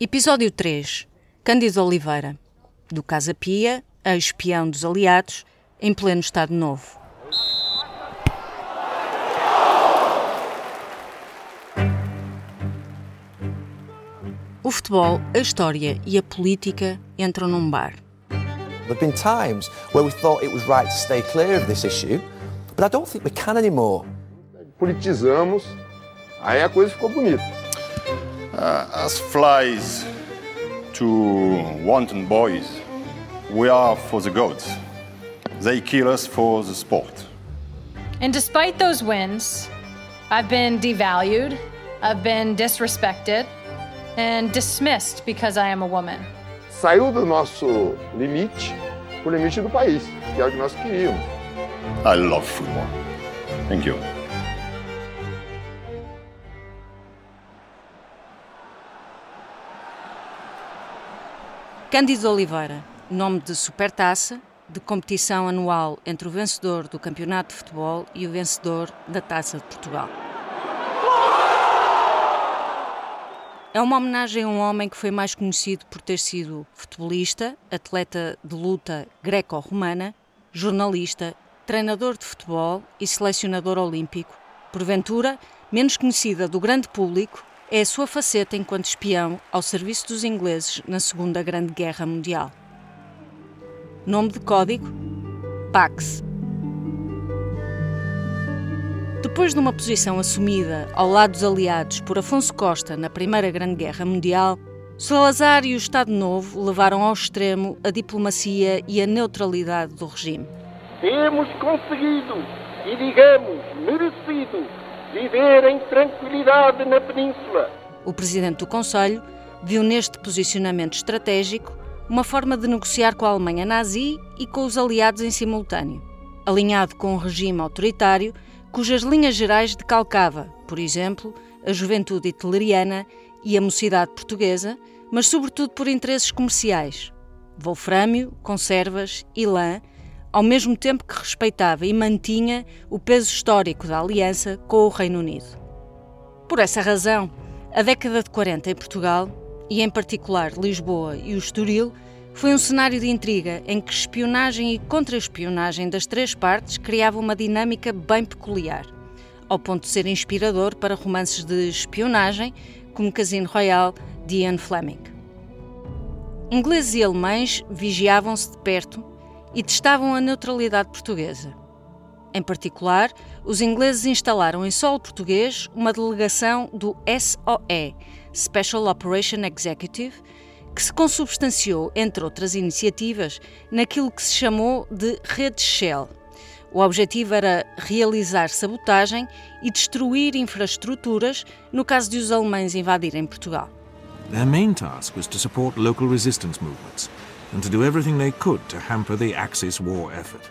Episódio 3. Cândido Oliveira. Do Casa Pia, a espião dos aliados, em pleno Estado Novo. O futebol, a história e a política entram num bar. There have been times where we thought it was right to stay clear of this issue, but I don't think we can anymore. Politizamos, aí a coisa ficou bonita. Uh, as flies to wanton boys, we are for the gods. They kill us for the sport. And despite those wins, I've been devalued, I've been disrespected, and dismissed because I am a woman. Saiu do nosso limite pro limite do país, que é o que nós queríamos. I love football. Thank you. Cândido Oliveira, nome de supertaça, de competição anual entre o vencedor do Campeonato de Futebol e o vencedor da Taça de Portugal. É uma homenagem a um homem que foi mais conhecido por ter sido futebolista, atleta de luta greco-romana, jornalista, treinador de futebol e selecionador olímpico. Porventura, menos conhecida do grande público, é a sua faceta enquanto espião ao serviço dos ingleses na Segunda Grande Guerra Mundial. Nome de código: Pax. Depois de uma posição assumida ao lado dos aliados por Afonso Costa na Primeira Grande Guerra Mundial, Salazar e o Estado Novo levaram ao extremo a diplomacia e a neutralidade do regime. Temos conseguido e, digamos, merecido viver em tranquilidade na Península. O presidente do Conselho viu neste posicionamento estratégico uma forma de negociar com a Alemanha nazi e com os aliados em simultâneo, alinhado com um regime autoritário cujas linhas gerais decalcava, por exemplo, a juventude hitleriana e a mocidade portuguesa, mas sobretudo por interesses comerciais, wolfrâmio, conservas e lã, ao mesmo tempo que respeitava e mantinha o peso histórico da aliança com o Reino Unido. Por essa razão, a década de 40 em Portugal, e em particular Lisboa e o Estoril, foi um cenário de intriga em que espionagem e contra-espionagem das três partes criava uma dinâmica bem peculiar, ao ponto de ser inspirador para romances de espionagem como Casino Royale de Ian Fleming. Ingleses e alemães vigiavam-se de perto e testavam a neutralidade portuguesa. Em particular, os ingleses instalaram em solo português uma delegação do SOE, Special Operation Executive, que se consubstanciou, entre outras iniciativas, naquilo que se chamou de Rede Shell. O objetivo era realizar sabotagem e destruir infraestruturas no caso de os alemães invadirem Portugal. Their main task was to support local resistance movements and to do everything they could to hamper the Axis war effort.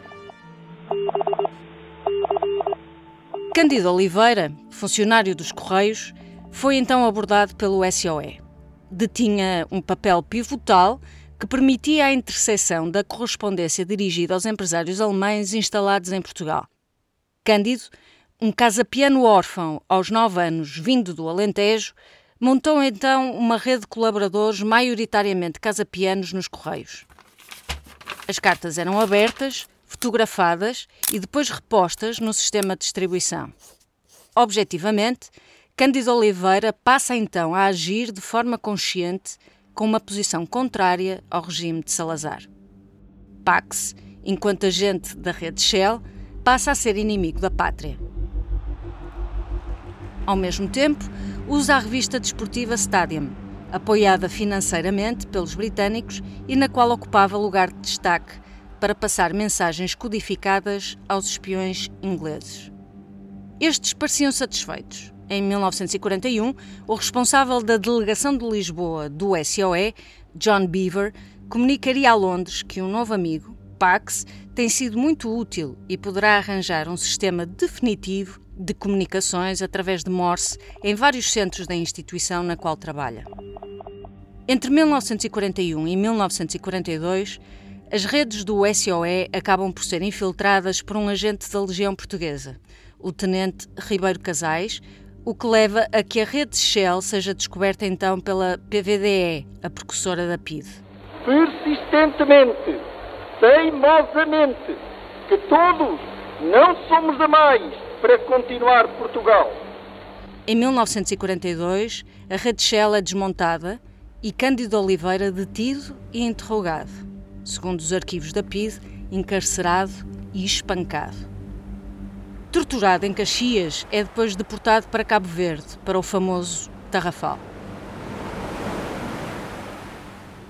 Cândido Oliveira, funcionário dos Correios, foi então abordado pelo SOE. Detinha um papel pivotal que permitia a interseção da correspondência dirigida aos empresários alemães instalados em Portugal. Cândido, um casa-piano órfão aos nove anos, vindo do Alentejo, montou então uma rede de colaboradores maioritariamente casa-pianos nos Correios. As cartas eram abertas, fotografadas e depois repostas no sistema de distribuição. Objetivamente, Cândido Oliveira passa então a agir de forma consciente com uma posição contrária ao regime de Salazar. Pax, enquanto agente da rede Shell, passa a ser inimigo da pátria. Ao mesmo tempo, usa a revista desportiva Stadium, apoiada financeiramente pelos britânicos e na qual ocupava lugar de destaque para passar mensagens codificadas aos espiões ingleses. Estes pareciam satisfeitos. Em 1941, o responsável da delegação de Lisboa do SOE, John Beaver, comunicaria a Londres que um novo amigo, Pax, tem sido muito útil e poderá arranjar um sistema definitivo de comunicações através de Morse em vários centros da instituição na qual trabalha. Entre 1941 e 1942, as redes do SOE acabam por ser infiltradas por um agente da Legião Portuguesa, o tenente Ribeiro Casais, o que leva a que a rede Shell seja descoberta então pela PVDE, a precursora da PIDE. Persistentemente, teimosamente, que todos não somos a mais para continuar Portugal. Em 1942, a rede Shell é desmontada e Cândido Oliveira detido e interrogado. Segundo os arquivos da PIDE, encarcerado e espancado. Torturado em Caxias, é depois deportado para Cabo Verde, para o famoso Tarrafal.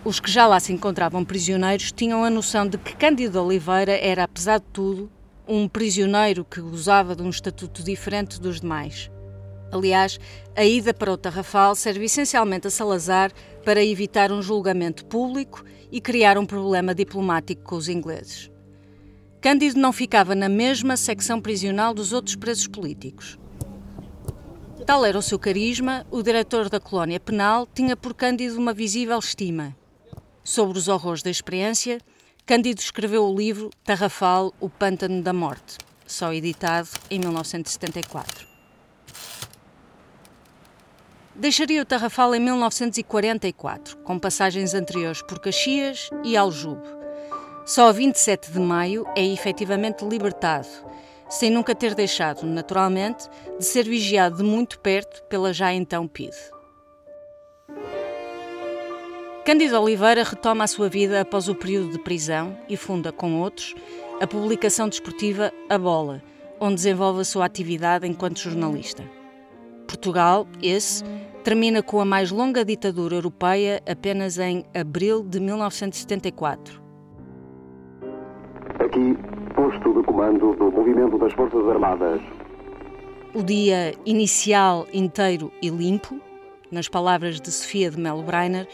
Os que já lá se encontravam prisioneiros tinham a noção de que Cândido Oliveira era, apesar de tudo, um prisioneiro que gozava de um estatuto diferente dos demais. Aliás, a ida para o Tarrafal serve essencialmente a Salazar para evitar um julgamento público e criar um problema diplomático com os ingleses. Cândido não ficava na mesma secção prisional dos outros presos políticos. Tal era o seu carisma, o diretor da colónia penal tinha por Cândido uma visível estima. Sobre os horrores da experiência, Cândido escreveu o livro Tarrafal, o Pântano da Morte, só editado em 1974. Deixaria o Tarrafal em 1944, com passagens anteriores por Caxias e Aljube. Só a 27 de maio é efetivamente libertado, sem nunca ter deixado, naturalmente, de ser vigiado de muito perto pela já então PIDE. Cândido Oliveira retoma a sua vida após o período de prisão e funda, com outros, a publicação desportiva A Bola, onde desenvolve a sua atividade enquanto jornalista. Portugal, esse, termina com a mais longa ditadura europeia apenas em abril de 1974 Aqui, posto de comando do movimento das Forças Armadas. O dia inicial, inteiro e limpo, nas palavras de Sofia de Melo Breiner,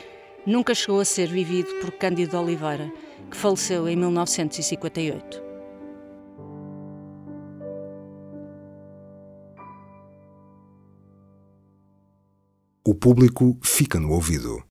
nunca chegou a ser vivido por Cândido Oliveira, que faleceu em 1958. O público fica no ouvido.